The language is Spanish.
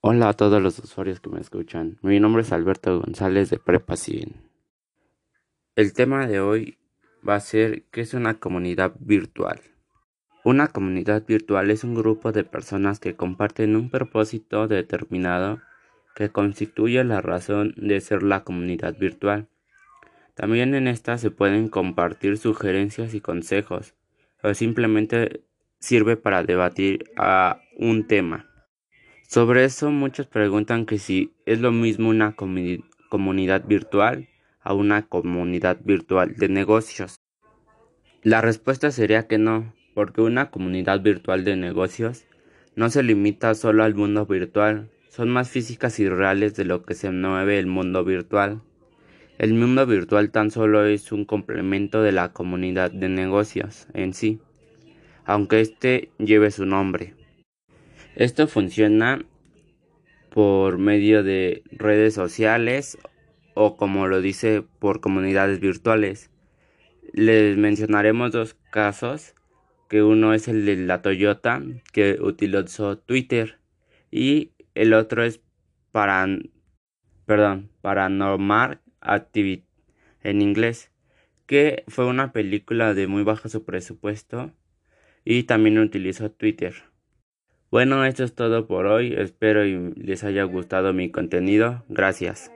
Hola a todos los usuarios que me escuchan. Mi nombre es Alberto González de Prepa 100. El tema de hoy va a ser ¿qué es una comunidad virtual? Una comunidad virtual es un grupo de personas que comparten un propósito determinado que constituye la razón de ser la comunidad virtual. También en esta se pueden compartir sugerencias y consejos o simplemente sirve para debatir a un tema. Sobre eso muchos preguntan que si es lo mismo una comunidad virtual a una comunidad virtual de negocios. La respuesta sería que no, porque una comunidad virtual de negocios no se limita solo al mundo virtual, son más físicas y reales de lo que se mueve el mundo virtual. El mundo virtual tan solo es un complemento de la comunidad de negocios en sí, aunque éste lleve su nombre. Esto funciona por medio de redes sociales o como lo dice por comunidades virtuales. Les mencionaremos dos casos, que uno es el de la Toyota que utilizó Twitter y el otro es para perdón, Paranormal Activity en inglés, que fue una película de muy bajo su presupuesto y también utilizó Twitter. Bueno, esto es todo por hoy. Espero y les haya gustado mi contenido. Gracias.